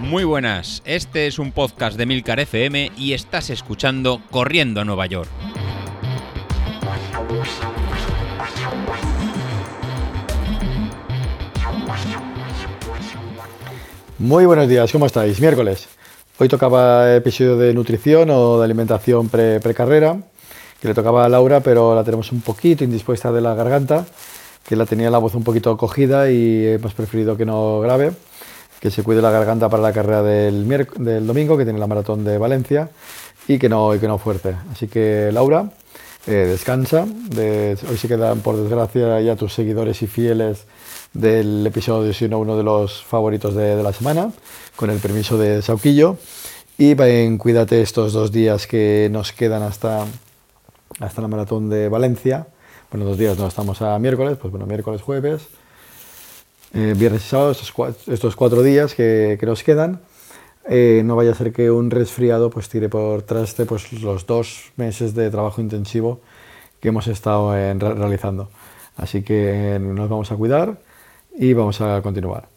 Muy buenas, este es un podcast de Milcar FM y estás escuchando Corriendo a Nueva York. Muy buenos días, ¿cómo estáis? Miércoles. Hoy tocaba episodio de nutrición o de alimentación pre precarrera, que le tocaba a Laura, pero la tenemos un poquito indispuesta de la garganta, que la tenía la voz un poquito cogida y hemos preferido que no grabe, que se cuide la garganta para la carrera del, del domingo, que tiene la maratón de Valencia, y que no, y que no fuerce. Así que Laura, eh, descansa. hoy se quedan, por desgracia, ya tus seguidores y fieles del episodio, sino uno de los favoritos de, la semana, con el permiso de Sauquillo. Y ven, cuídate estos dos días que nos quedan hasta, hasta la maratón de Valencia. Bueno, dos días, no estamos a miércoles, pues bueno, miércoles, jueves, eh, viernes y sábado, estos cuatro, días que, que nos quedan. Eh, no vaya a ser que un resfriado pues tire por traste pues, los dos meses de trabajo intensivo que hemos estado realizando. Así que nos vamos a cuidar y vamos a continuar.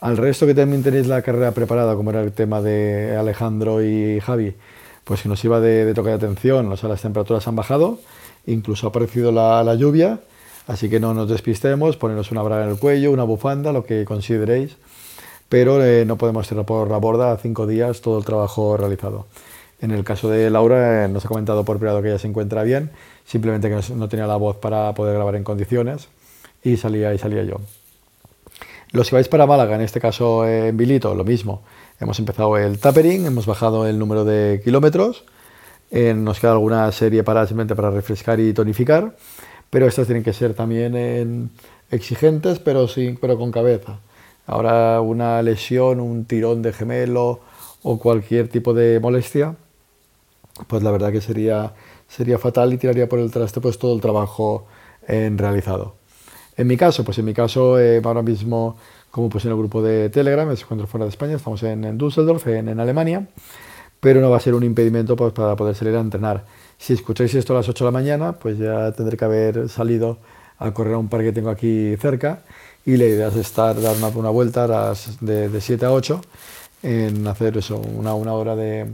Al resto que también tenéis la carrera preparada, como era el tema de Alejandro y Javi, pues que nos iba de, toque de atención, o sea, las temperaturas han bajado, incluso ha aparecido la, lluvia, así que no nos despistemos, poneros una braga en el cuello, una bufanda, lo que consideréis, pero eh, no podemos tirar por la borda cinco días todo el trabajo realizado. En el caso de Laura, eh, nos ha comentado por privado que ella se encuentra bien, simplemente que no, tenía la voz para poder grabar en condiciones y salía y salía yo. Los que vais para Málaga, en este caso en Bilito, lo mismo. Hemos empezado el tapering, hemos bajado el número de kilómetros, eh, nos queda alguna serie para simplemente para refrescar y tonificar, pero estas tienen que ser también exigentes, pero, sin, pero con cabeza. Ahora una lesión, un tirón de gemelo o cualquier tipo de molestia, pues la verdad que sería, sería fatal y tiraría por el traste pues todo el trabajo en realizado. En mi caso, pues en mi caso, eh, ahora mismo, como pues en el grupo de Telegram, me encuentro fuera de España, estamos en, Düsseldorf, en, Alemania, pero no va a ser un impedimento pues, para poder salir a entrenar. Si escucháis esto a las 8 de la mañana, pues ya tendré que haber salido a correr a un parque que tengo aquí cerca y la idea es estar, dar una, vuelta de, de, 7 a 8 en hacer eso, una, una hora de,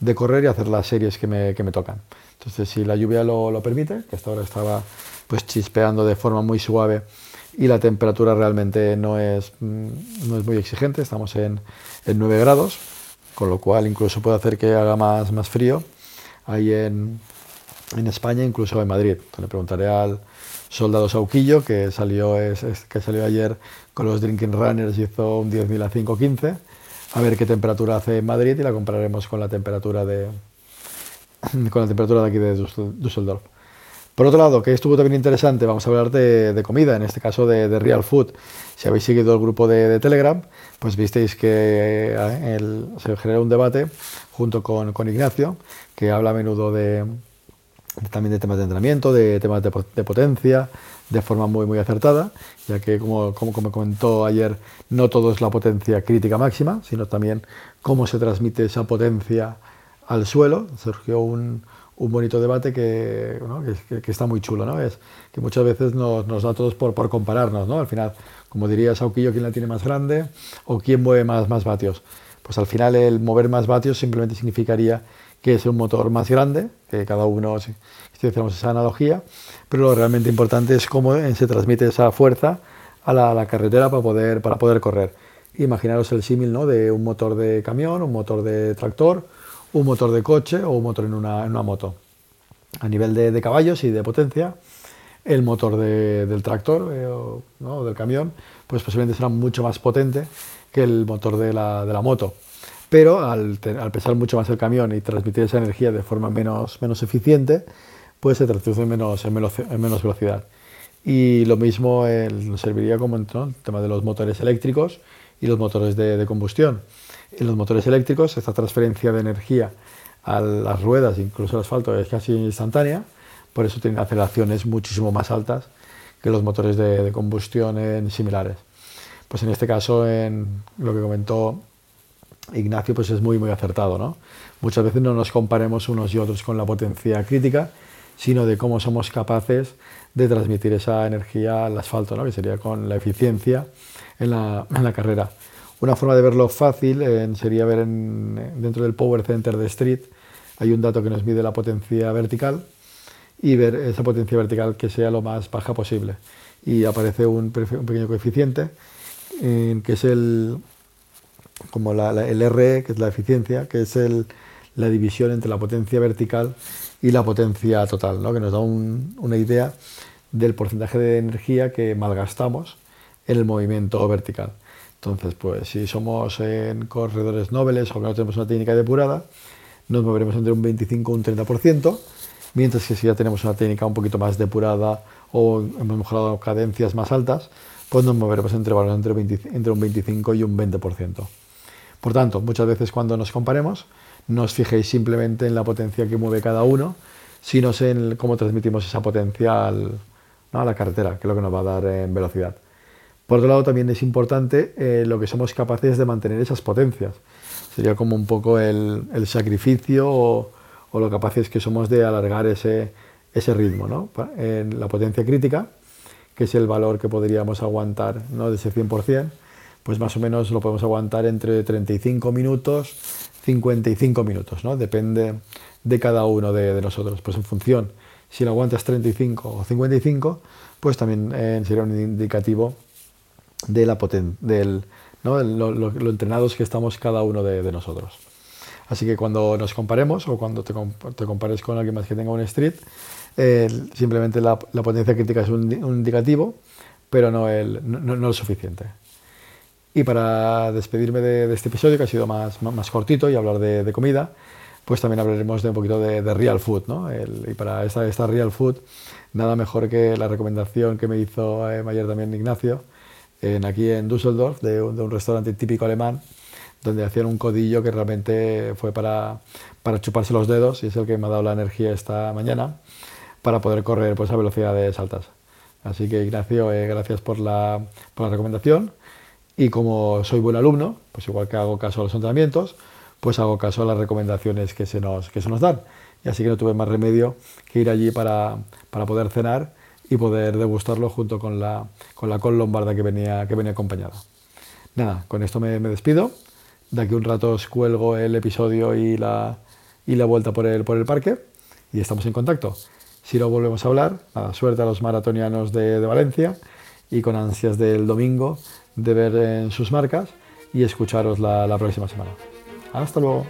de, correr y hacer las series que me, que me tocan. Entonces, si la lluvia lo, lo permite, que hasta ahora estaba pues chispeando de forma muy suave y la temperatura realmente no es, mm, no es muy exigente, estamos en, en 9 grados, con lo cual incluso puede hacer que haga más, más frío ahí en, en España, incluso en Madrid. le preguntaré al soldado Sauquillo, que salió, es, que salió ayer con los Drinking Runners, hizo un 10.000 a 5.15, a ver qué temperatura hace en Madrid y la compararemos con la temperatura de, con la temperatura de aquí de Düsseldorf. Por otro lado, que estuvo también interesante, vamos a hablar de, comida, en este caso de, Real Food. Si habéis seguido el grupo de, Telegram, pues visteis que eh, se generó un debate junto con, Ignacio, que habla a menudo de, también de temas de entrenamiento, de temas de, potencia, de forma muy, muy acertada, ya que, como, como, como comentó ayer, no todo es la potencia crítica máxima, sino también cómo se transmite esa potencia al suelo. Surgió un, un bonito debate que, que, está muy chulo, ¿no? Es que muchas veces nos, nos da a todos por, por, compararnos, ¿no? Al final, como diría Sauquillo, ¿quién la tiene más grande o quién mueve más, más vatios? Pues al final el mover más vatios simplemente significaría que es un motor más grande, que cada uno, si, si esa analogía, pero lo realmente importante es cómo se transmite esa fuerza a la, a la carretera para poder, para poder correr. Imaginaros el símil ¿no? de un motor de camión, un motor de tractor, un motor de coche o un motor en una, moto. A nivel de, caballos y de potencia, el motor del tractor eh, o del camión, pues posiblemente será mucho más potente que el motor de la, moto. Pero al, pesar mucho más el camión y transmitir esa energía de forma menos, menos eficiente, pues se traduce en menos, en menos, velocidad. Y lo mismo serviría como el tema de los motores eléctricos y los motores de combustión. En los motores eléctricos, esta transferencia de energía a las ruedas, incluso al asfalto, es casi instantánea, por eso tienen aceleraciones muchísimo más altas que los motores de, combustión en similares. Pues en este caso, en lo que comentó Ignacio, pues es muy, muy acertado. ¿no? Muchas veces no nos comparemos unos y otros con la potencia crítica, sino de cómo somos capaces de transmitir esa energía al asfalto, ¿no? que sería con la eficiencia en la, en la carrera. Una forma de verlo fácil sería ver dentro del Power Center de Street, hay un dato que nos mide la potencia vertical y ver esa potencia vertical que sea lo más baja posible. Y aparece un, pequeño coeficiente que es el, como el RE, que es la eficiencia, que es el, la división entre la potencia vertical y la potencia total, ¿no? que nos da una idea del porcentaje de energía que malgastamos en el movimiento vertical. Entonces, pues si somos en corredores nobles o que no tenemos una técnica depurada, nos moveremos entre un 25 y un 30%, mientras que si ya tenemos una técnica un poquito más depurada o hemos mejorado cadencias más altas, pues nos moveremos entre entre, entre un 25 y un 20%. Por tanto, muchas veces cuando nos comparemos, no os fijéis simplemente en la potencia que mueve cada uno, sino en cómo transmitimos esa potencia a la carretera, que es lo que nos va a dar en velocidad. Por otro lado, también es importante eh, lo que somos capaces de mantener esas potencias. Sería como un poco el, sacrificio o, lo capaces que somos de alargar ese, ese ritmo. ¿no? En la potencia crítica, que es el valor que podríamos aguantar ¿no? de ese 100%, pues más o menos lo podemos aguantar entre 35 minutos, 55 minutos, ¿no? depende de cada uno de, nosotros. Pues en función, si lo aguantas 35 o 55, pues también eh, sería un indicativo de la del, ¿no? lo, entrenados que estamos cada uno de, nosotros. Así que cuando nos comparemos o cuando te, compares con alguien más que tenga un street, simplemente la, potencia crítica es un, indicativo, pero no, el, no, no, suficiente. Y para despedirme de, este episodio, que ha sido más, más cortito y hablar de, comida, pues también hablaremos de un poquito de, real food. ¿no? y para esta, esta real food, nada mejor que la recomendación que me hizo eh, ayer también Ignacio, aquí en Düsseldorf, de un, restaurante típico alemán, donde hacían un codillo que realmente fue para, para, chuparse los dedos y es el que me ha dado la energía esta mañana para poder correr pues, a velocidades altas. Así que Ignacio, eh, gracias por la, por la recomendación y como soy buen alumno, pues igual que hago caso a los entrenamientos, pues hago caso a las recomendaciones que se nos, que se nos dan. Y así que no tuve más remedio que ir allí para, para poder cenar y poder degustarlo junto con la, con la col lombarda que venía, que venía acompañada. Nada, con esto me, despido. De aquí un rato os cuelgo el episodio y la, y la vuelta por el, por el parque y estamos en contacto. Si no volvemos a hablar, nada, suerte a los maratonianos de, de Valencia y con ansias del domingo de ver en sus marcas y escucharos la, la próxima semana. Hasta luego.